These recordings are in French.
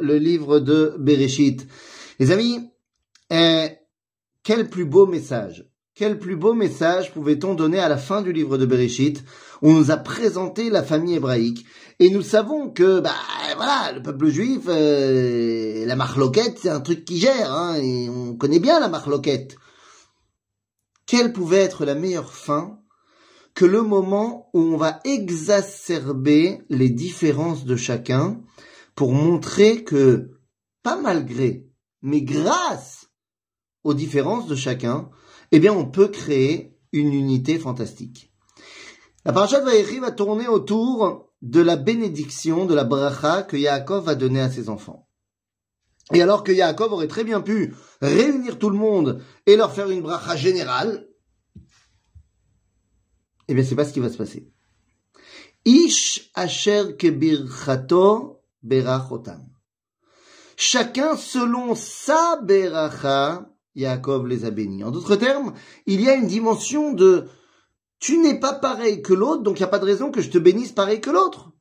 le livre de Bereshit. Les amis, eh, quel plus beau message quel plus beau message pouvait-on donner à la fin du livre de Bereshit On nous a présenté la famille hébraïque et nous savons que bah voilà le peuple juif, euh, la marloquette c'est un truc qui gère hein, on connaît bien la marloquette. Quelle pouvait être la meilleure fin que le moment où on va exacerber les différences de chacun pour montrer que, pas malgré, mais grâce aux différences de chacun, eh bien, on peut créer une unité fantastique. La paracha de Vaïri va tourner autour de la bénédiction, de la bracha que Yaakov va donner à ses enfants. Et alors que Yaakov aurait très bien pu réunir tout le monde et leur faire une bracha générale, eh bien, c'est pas ce qui va se passer. Ish asher kebirchato berachotam. Chacun selon sa beracha, Yaakov les a bénis. En d'autres termes, il y a une dimension de tu n'es pas pareil que l'autre, donc il n'y a pas de raison que je te bénisse pareil que l'autre.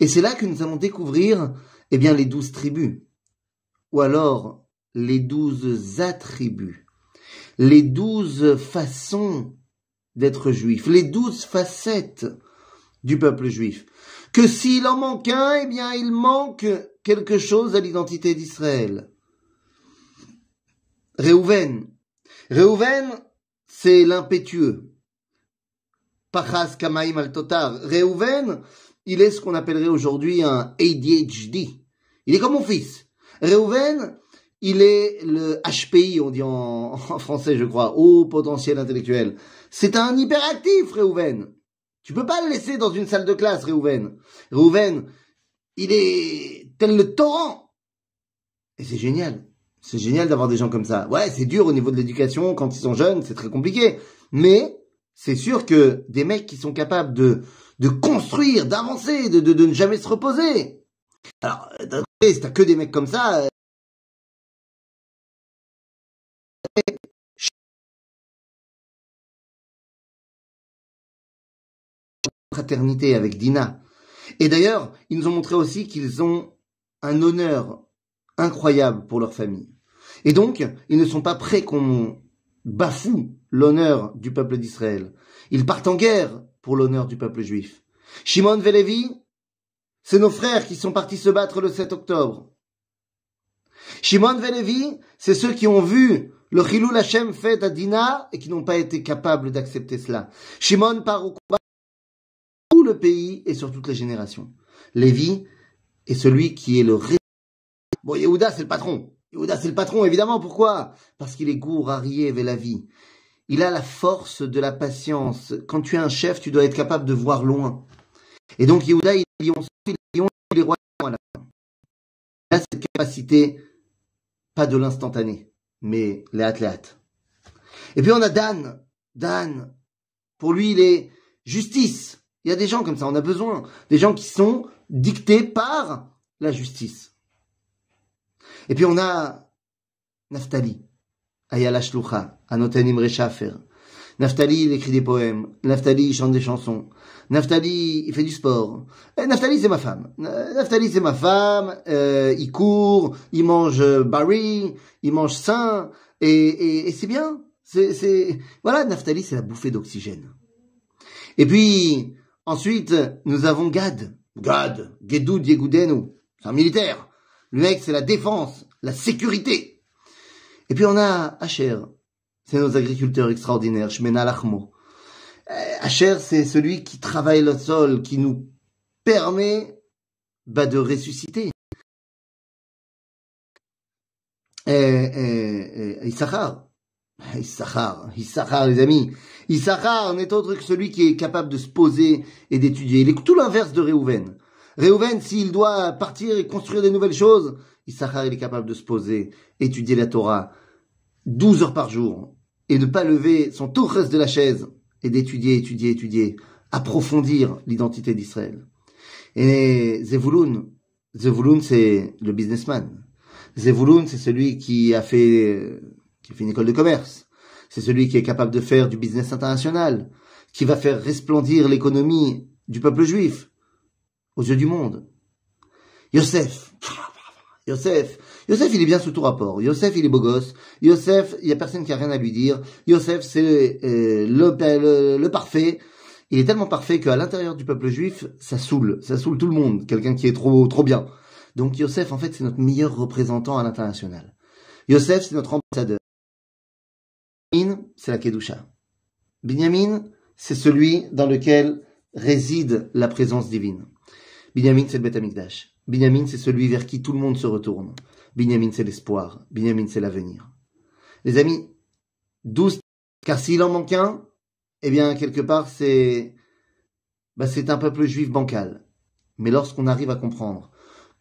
Et c'est là que nous allons découvrir, eh bien, les douze tribus. Ou alors, les douze attributs les douze façons d'être juif, les douze facettes du peuple juif. Que s'il en manque un, eh bien, il manque quelque chose à l'identité d'Israël. Réhouven. Réhouven, c'est l'impétueux. Pachas Kamaim al-Totar. Réhouven, il est ce qu'on appellerait aujourd'hui un ADHD. Il est comme mon fils. Réhouven, il est le HPI, on dit en, français, je crois, haut potentiel intellectuel. C'est un hyperactif, Réhouven. Tu peux pas le laisser dans une salle de classe, Réhouven. Réhouven, il est tel le torrent. Et c'est génial. C'est génial d'avoir des gens comme ça. Ouais, c'est dur au niveau de l'éducation quand ils sont jeunes, c'est très compliqué. Mais c'est sûr que des mecs qui sont capables de, de construire, d'avancer, de, de, de ne jamais se reposer. Alors, si t'as que des mecs comme ça, fraternité avec Dina. Et d'ailleurs, ils nous ont montré aussi qu'ils ont un honneur incroyable pour leur famille. Et donc, ils ne sont pas prêts qu'on bafoue l'honneur du peuple d'Israël. Ils partent en guerre pour l'honneur du peuple juif. Shimon Velevi, c'est nos frères qui sont partis se battre le 7 octobre. Shimon Velevi, c'est ceux qui ont vu le Chilou Hashem fait à Dina et qui n'ont pas été capables d'accepter cela. Shimon part au combat pays et sur toutes les générations. Lévi est celui qui est le Bon, Yehuda, c'est le patron. Yehuda, c'est le patron, évidemment. Pourquoi? Parce qu'il est gour, arié, la vie. Il a la force de la patience. Quand tu es un chef, tu dois être capable de voir loin. Et donc, Yehuda, il est lion, il est roi. Il a cette capacité, pas de l'instantané, mais les athlètes. Et puis, on a Dan. Dan. Pour lui, il est justice. Il y a des gens comme ça, on a besoin. Des gens qui sont dictés par la justice. Et puis on a Naftali, Ayala Shlucha, Anoten Imre Naftali, il écrit des poèmes. Naftali, il chante des chansons. Naftali, il fait du sport. Et Naftali, c'est ma femme. Naftali, c'est ma femme. Euh, il court, il mange Barry, il mange sain. Et, et, c'est bien. C'est, voilà, Naftali, c'est la bouffée d'oxygène. Et puis, Ensuite, nous avons Gad. Gad, Gedou Yegoudenu. C'est un militaire. Le mec, c'est la défense, la sécurité. Et puis on a Asher. C'est nos agriculteurs extraordinaires. Shmena Lachmo. Euh, Asher, c'est celui qui travaille le sol, qui nous permet bah, de ressusciter. Et, et Issachar. Issachar, Issachar, les amis. Issachar n'est autre que celui qui est capable de se poser et d'étudier. Il est tout l'inverse de Réhouven. Réhouven, s'il doit partir et construire des nouvelles choses, Issachar, il est capable de se poser, étudier la Torah 12 heures par jour et ne pas lever son reste de la chaise et d'étudier, étudier, étudier, approfondir l'identité d'Israël. Et Zevulun, Zevulun, c'est le businessman. Zevulun, c'est celui qui a fait, qui a fait une école de commerce c'est celui qui est capable de faire du business international, qui va faire resplendir l'économie du peuple juif aux yeux du monde. Yosef. Yosef. Yosef, il est bien sous tout rapport. Yosef, il est beau gosse. Yosef, il y a personne qui a rien à lui dire. Yosef, c'est euh, le, le, parfait. Il est tellement parfait qu'à l'intérieur du peuple juif, ça saoule. Ça saoule tout le monde. Quelqu'un qui est trop, trop bien. Donc Yosef, en fait, c'est notre meilleur représentant à l'international. Yosef, c'est notre ambassadeur. C'est la Kedusha. Binyamin, c'est celui dans lequel réside la présence divine. Binyamin, c'est le Beth Amikdash. Binyamin, c'est celui vers qui tout le monde se retourne. Binyamin, c'est l'espoir. Binyamin, c'est l'avenir. Les amis, douze, car s'il en manque un, eh bien, quelque part, c'est, bah, c'est un peuple juif bancal. Mais lorsqu'on arrive à comprendre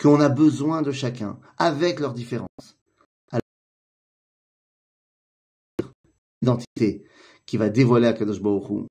qu'on a besoin de chacun, avec leurs différences, identité qui va dévoiler à Kadosh Baruch